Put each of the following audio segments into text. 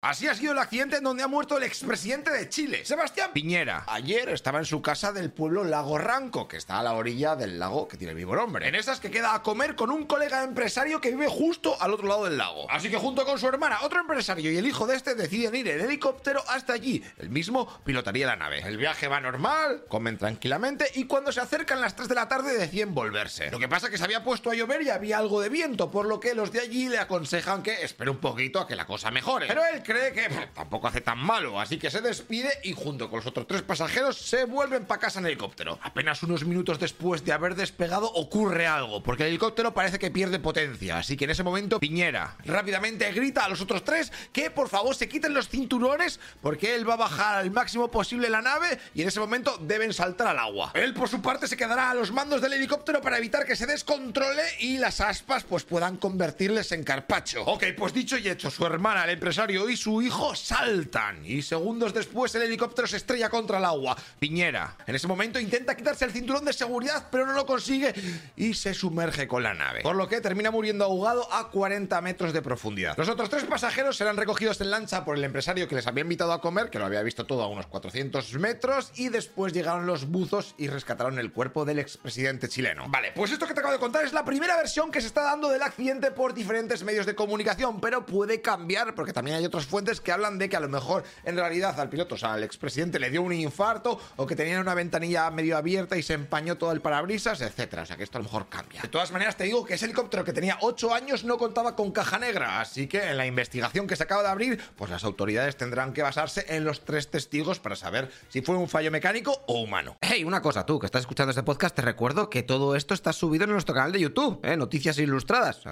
Así ha sido el accidente en donde ha muerto el expresidente de Chile, Sebastián Piñera. Ayer estaba en su casa del pueblo Lago Ranco, que está a la orilla del lago que tiene el mismo nombre. En esas que queda a comer con un colega empresario que vive justo al otro lado del lago. Así que junto con su hermana, otro empresario y el hijo de este deciden ir en helicóptero hasta allí. El mismo pilotaría la nave. El viaje va normal, comen tranquilamente y cuando se acercan las 3 de la tarde deciden volverse. Lo que pasa es que se había puesto a llover y había algo de viento, por lo que los de allí le aconsejan que espere un poquito a que la cosa mejore. Pero él cree que tampoco hace tan malo, así que se despide y junto con los otros tres pasajeros se vuelven para casa en helicóptero. Apenas unos minutos después de haber despegado ocurre algo, porque el helicóptero parece que pierde potencia, así que en ese momento Piñera rápidamente grita a los otros tres que por favor se quiten los cinturones porque él va a bajar al máximo posible la nave y en ese momento deben saltar al agua. Él por su parte se quedará a los mandos del helicóptero para evitar que se descontrole y las aspas pues puedan convertirles en carpacho. Ok, pues dicho y hecho, su hermana, el empresario y su hijo saltan y segundos después el helicóptero se estrella contra el agua. Piñera, en ese momento intenta quitarse el cinturón de seguridad, pero no lo consigue y se sumerge con la nave. Por lo que termina muriendo ahogado a 40 metros de profundidad. Los otros tres pasajeros serán recogidos en lancha por el empresario que les había invitado a comer, que lo había visto todo a unos 400 metros, y después llegaron los buzos y rescataron el cuerpo del expresidente chileno. Vale, pues esto que te acabo de contar es la primera versión que se está dando del accidente por diferentes medios de comunicación, pero puede cambiar porque también hay otras fuentes que hablan de que a lo mejor en realidad al piloto, o sea, al expresidente le dio un infarto o que tenía una ventanilla medio abierta y se empañó todo el parabrisas, etcétera. O sea, que esto a lo mejor cambia. De todas maneras, te digo que ese helicóptero que tenía 8 años no contaba con caja negra, así que en la investigación que se acaba de abrir, pues las autoridades tendrán que basarse en los tres testigos para saber si fue un fallo mecánico o humano. Hey, una cosa, tú que estás escuchando este podcast, te recuerdo que todo esto está subido en nuestro canal de YouTube, ¿eh? Noticias Ilustradas.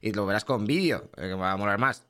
Y lo verás con vídeo, eh, que va a molar más.